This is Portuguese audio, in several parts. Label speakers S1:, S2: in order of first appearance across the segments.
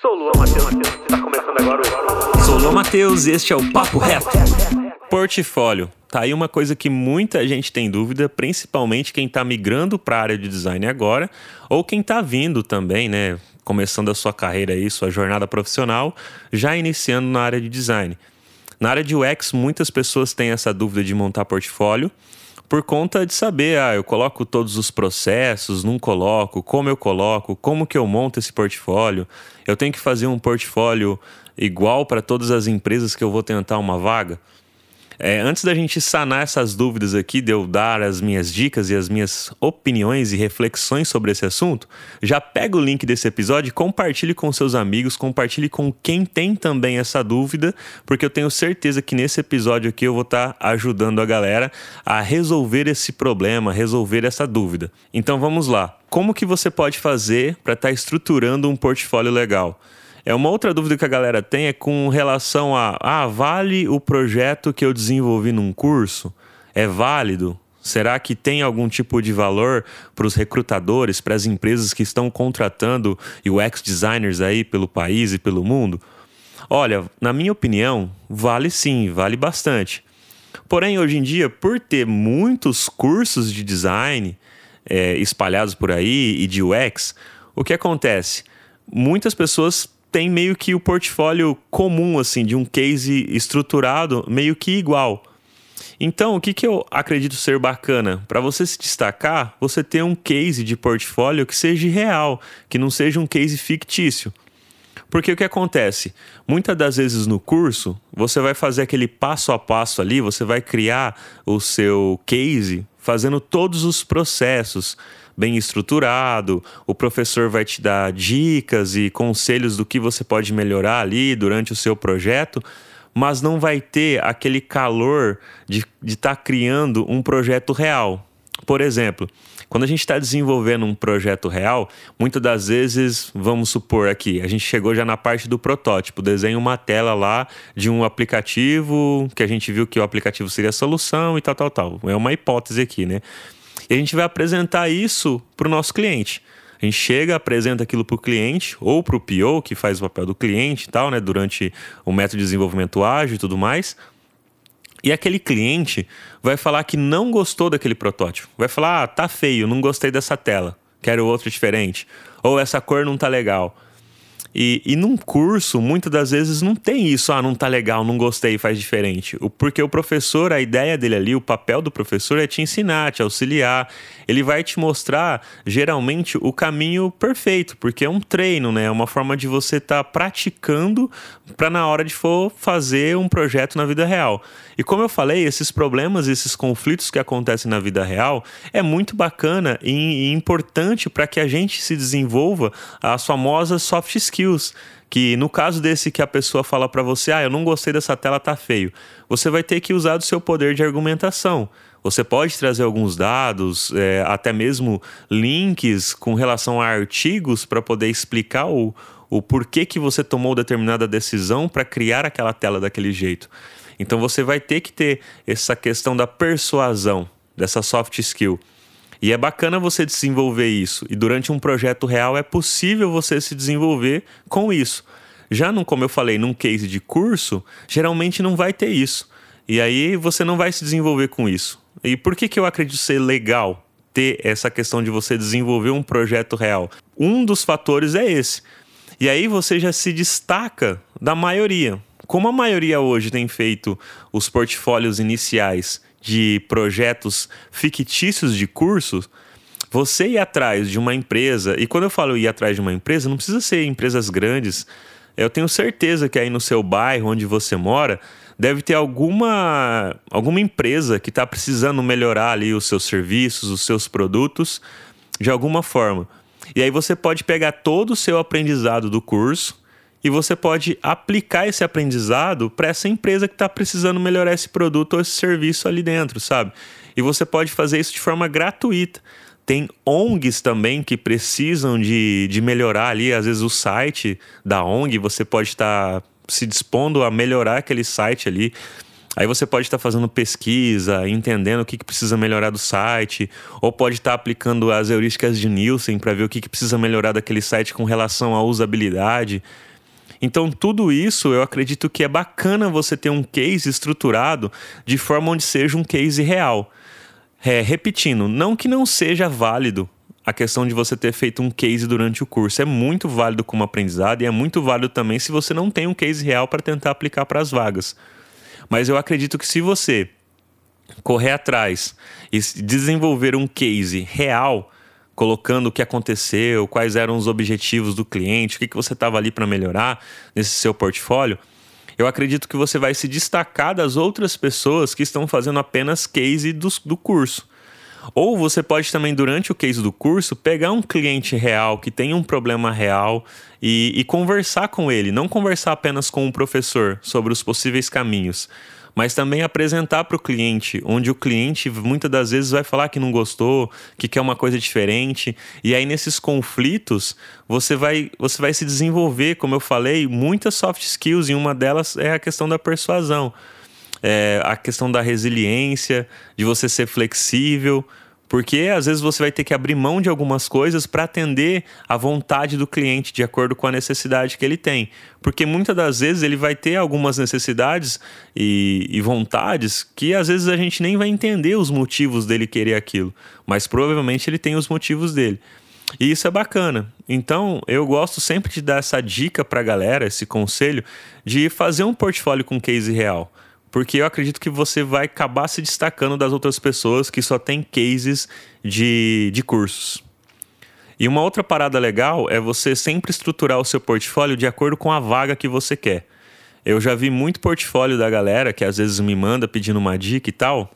S1: Sou Lua Matheus, está começando agora o...
S2: Sou Lua Matheus e este é o Papo Reto. Portfólio. Tá aí uma coisa que muita gente tem dúvida, principalmente quem está migrando para a área de design agora, ou quem está vindo também, né? Começando a sua carreira aí, sua jornada profissional, já iniciando na área de design. Na área de UX, muitas pessoas têm essa dúvida de montar portfólio por conta de saber, ah, eu coloco todos os processos, não coloco, como eu coloco, como que eu monto esse portfólio. Eu tenho que fazer um portfólio igual para todas as empresas que eu vou tentar uma vaga. É, antes da gente sanar essas dúvidas aqui, de eu dar as minhas dicas e as minhas opiniões e reflexões sobre esse assunto, já pega o link desse episódio compartilhe com seus amigos, compartilhe com quem tem também essa dúvida, porque eu tenho certeza que nesse episódio aqui eu vou estar tá ajudando a galera a resolver esse problema, resolver essa dúvida. Então vamos lá. Como que você pode fazer para estar tá estruturando um portfólio legal? É uma outra dúvida que a galera tem é com relação a ah, vale o projeto que eu desenvolvi num curso? É válido? Será que tem algum tipo de valor para os recrutadores, para as empresas que estão contratando UX designers aí pelo país e pelo mundo? Olha, na minha opinião, vale sim, vale bastante. Porém, hoje em dia, por ter muitos cursos de design é, espalhados por aí e de UX, o que acontece? Muitas pessoas tem meio que o portfólio comum, assim, de um case estruturado, meio que igual. Então, o que, que eu acredito ser bacana? Para você se destacar, você ter um case de portfólio que seja real, que não seja um case fictício. Porque o que acontece? Muitas das vezes no curso, você vai fazer aquele passo a passo ali, você vai criar o seu case fazendo todos os processos, bem estruturado, o professor vai te dar dicas e conselhos do que você pode melhorar ali durante o seu projeto, mas não vai ter aquele calor de estar tá criando um projeto real. Por exemplo, quando a gente está desenvolvendo um projeto real, muitas das vezes, vamos supor aqui, a gente chegou já na parte do protótipo, desenha uma tela lá de um aplicativo, que a gente viu que o aplicativo seria a solução e tal, tal, tal. É uma hipótese aqui, né? E a gente vai apresentar isso para o nosso cliente. A gente chega, apresenta aquilo para o cliente ou para o PO, que faz o papel do cliente e tal, né, durante o método de desenvolvimento ágil e tudo mais. E aquele cliente vai falar que não gostou daquele protótipo. Vai falar: ah, tá feio, não gostei dessa tela, quero outro diferente. Ou essa cor não tá legal. E, e num curso, muitas das vezes não tem isso, ah, não tá legal, não gostei, faz diferente. O, porque o professor, a ideia dele ali, o papel do professor é te ensinar, te auxiliar. Ele vai te mostrar, geralmente, o caminho perfeito, porque é um treino, né? É uma forma de você estar tá praticando para na hora de for fazer um projeto na vida real. E como eu falei, esses problemas, esses conflitos que acontecem na vida real é muito bacana e, e importante para que a gente se desenvolva as famosas soft skills skills. Que no caso desse que a pessoa fala para você, ah, eu não gostei dessa tela, tá feio. Você vai ter que usar do seu poder de argumentação. Você pode trazer alguns dados, é, até mesmo links com relação a artigos para poder explicar o, o porquê que você tomou determinada decisão para criar aquela tela daquele jeito. Então você vai ter que ter essa questão da persuasão, dessa soft skill. E é bacana você desenvolver isso. E durante um projeto real é possível você se desenvolver com isso. Já não, como eu falei, num case de curso, geralmente não vai ter isso. E aí você não vai se desenvolver com isso. E por que, que eu acredito ser legal ter essa questão de você desenvolver um projeto real? Um dos fatores é esse. E aí você já se destaca da maioria. Como a maioria hoje tem feito os portfólios iniciais de projetos fictícios de cursos, você ir atrás de uma empresa, e quando eu falo ir atrás de uma empresa, não precisa ser empresas grandes. Eu tenho certeza que aí no seu bairro, onde você mora, deve ter alguma, alguma empresa que está precisando melhorar ali os seus serviços, os seus produtos, de alguma forma. E aí você pode pegar todo o seu aprendizado do curso e você pode aplicar esse aprendizado para essa empresa que está precisando melhorar esse produto ou esse serviço ali dentro, sabe? E você pode fazer isso de forma gratuita. Tem ONGs também que precisam de, de melhorar ali, às vezes, o site da ONG, você pode estar tá se dispondo a melhorar aquele site ali. Aí você pode estar tá fazendo pesquisa, entendendo o que, que precisa melhorar do site, ou pode estar tá aplicando as heurísticas de Nielsen para ver o que, que precisa melhorar daquele site com relação à usabilidade. Então, tudo isso eu acredito que é bacana você ter um case estruturado de forma onde seja um case real. É, repetindo, não que não seja válido a questão de você ter feito um case durante o curso. É muito válido como aprendizado e é muito válido também se você não tem um case real para tentar aplicar para as vagas. Mas eu acredito que se você correr atrás e desenvolver um case real, colocando o que aconteceu, quais eram os objetivos do cliente, o que, que você estava ali para melhorar nesse seu portfólio, eu acredito que você vai se destacar das outras pessoas que estão fazendo apenas case do, do curso. Ou você pode também, durante o case do curso, pegar um cliente real que tem um problema real e, e conversar com ele, não conversar apenas com o professor sobre os possíveis caminhos mas também apresentar para o cliente, onde o cliente muitas das vezes vai falar que não gostou, que quer uma coisa diferente, e aí nesses conflitos você vai, você vai se desenvolver, como eu falei, muitas soft skills, e uma delas é a questão da persuasão. É, a questão da resiliência, de você ser flexível, porque às vezes você vai ter que abrir mão de algumas coisas para atender a vontade do cliente de acordo com a necessidade que ele tem. Porque muitas das vezes ele vai ter algumas necessidades e, e vontades que às vezes a gente nem vai entender os motivos dele querer aquilo, mas provavelmente ele tem os motivos dele. E isso é bacana. Então, eu gosto sempre de dar essa dica para a galera, esse conselho, de fazer um portfólio com case real porque eu acredito que você vai acabar se destacando das outras pessoas que só tem cases de, de cursos. E uma outra parada legal é você sempre estruturar o seu portfólio de acordo com a vaga que você quer. Eu já vi muito portfólio da galera que às vezes me manda pedindo uma dica e tal,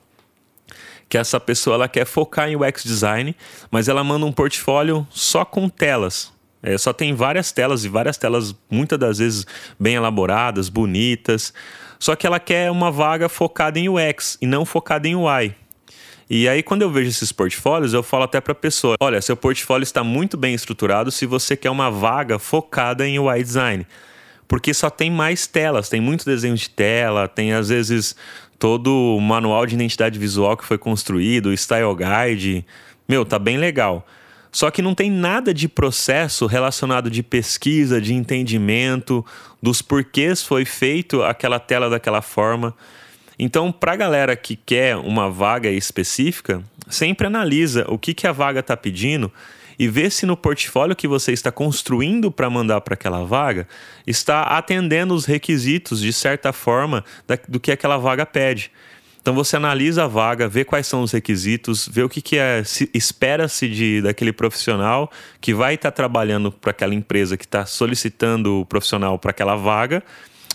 S2: que essa pessoa ela quer focar em UX design, mas ela manda um portfólio só com telas. É, só tem várias telas e várias telas muitas das vezes bem elaboradas, bonitas. Só que ela quer uma vaga focada em UX e não focada em UI. E aí, quando eu vejo esses portfólios, eu falo até para a pessoa: olha, seu portfólio está muito bem estruturado se você quer uma vaga focada em UI design. Porque só tem mais telas, tem muito desenho de tela, tem às vezes todo o manual de identidade visual que foi construído, o style guide. Meu, tá bem legal. Só que não tem nada de processo relacionado de pesquisa, de entendimento, dos porquês foi feito aquela tela daquela forma. Então, para a galera que quer uma vaga específica, sempre analisa o que, que a vaga está pedindo e vê se no portfólio que você está construindo para mandar para aquela vaga está atendendo os requisitos de certa forma do que aquela vaga pede. Então você analisa a vaga, vê quais são os requisitos, vê o que, que é, espera-se de daquele profissional que vai estar tá trabalhando para aquela empresa que está solicitando o profissional para aquela vaga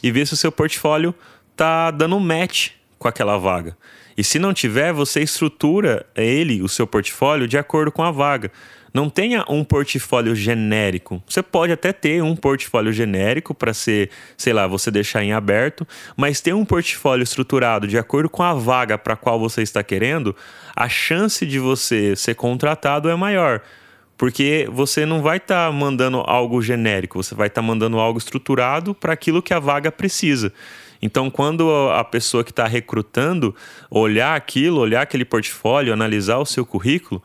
S2: e vê se o seu portfólio está dando match com aquela vaga. E se não tiver, você estrutura ele, o seu portfólio, de acordo com a vaga. Não tenha um portfólio genérico. Você pode até ter um portfólio genérico para ser, sei lá, você deixar em aberto, mas ter um portfólio estruturado de acordo com a vaga para qual você está querendo, a chance de você ser contratado é maior. Porque você não vai estar tá mandando algo genérico, você vai estar tá mandando algo estruturado para aquilo que a vaga precisa. Então, quando a pessoa que está recrutando olhar aquilo, olhar aquele portfólio, analisar o seu currículo,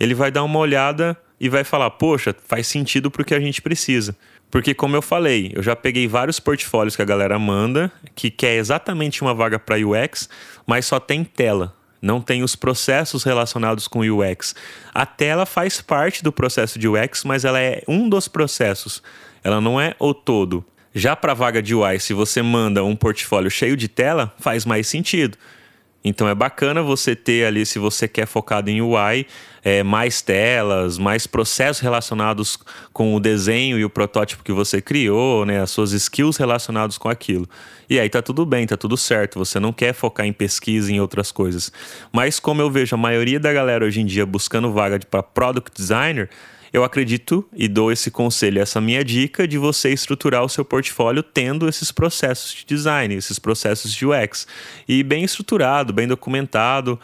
S2: ele vai dar uma olhada e vai falar: poxa, faz sentido para o que a gente precisa. Porque, como eu falei, eu já peguei vários portfólios que a galera manda, que quer exatamente uma vaga para UX, mas só tem tela. Não tem os processos relacionados com UX. A tela faz parte do processo de UX, mas ela é um dos processos. Ela não é o todo. Já para vaga de UI, se você manda um portfólio cheio de tela, faz mais sentido. Então é bacana você ter ali, se você quer focado em UI, é, mais telas, mais processos relacionados com o desenho e o protótipo que você criou, né, as suas skills relacionados com aquilo. E aí tá tudo bem, tá tudo certo. Você não quer focar em pesquisa em outras coisas. Mas como eu vejo a maioria da galera hoje em dia buscando vaga para product designer, eu acredito e dou esse conselho, essa minha dica de você estruturar o seu portfólio tendo esses processos de design, esses processos de UX. E bem estruturado, bem documentado.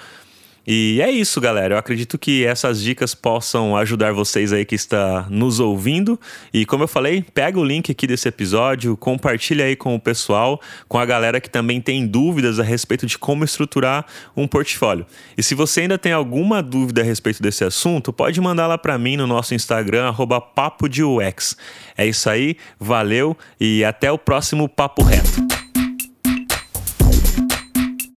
S2: E é isso, galera. Eu acredito que essas dicas possam ajudar vocês aí que está nos ouvindo. E como eu falei, pega o link aqui desse episódio, compartilha aí com o pessoal, com a galera que também tem dúvidas a respeito de como estruturar um portfólio. E se você ainda tem alguma dúvida a respeito desse assunto, pode mandar lá para mim no nosso Instagram @papo. É isso aí, valeu e até o próximo papo reto.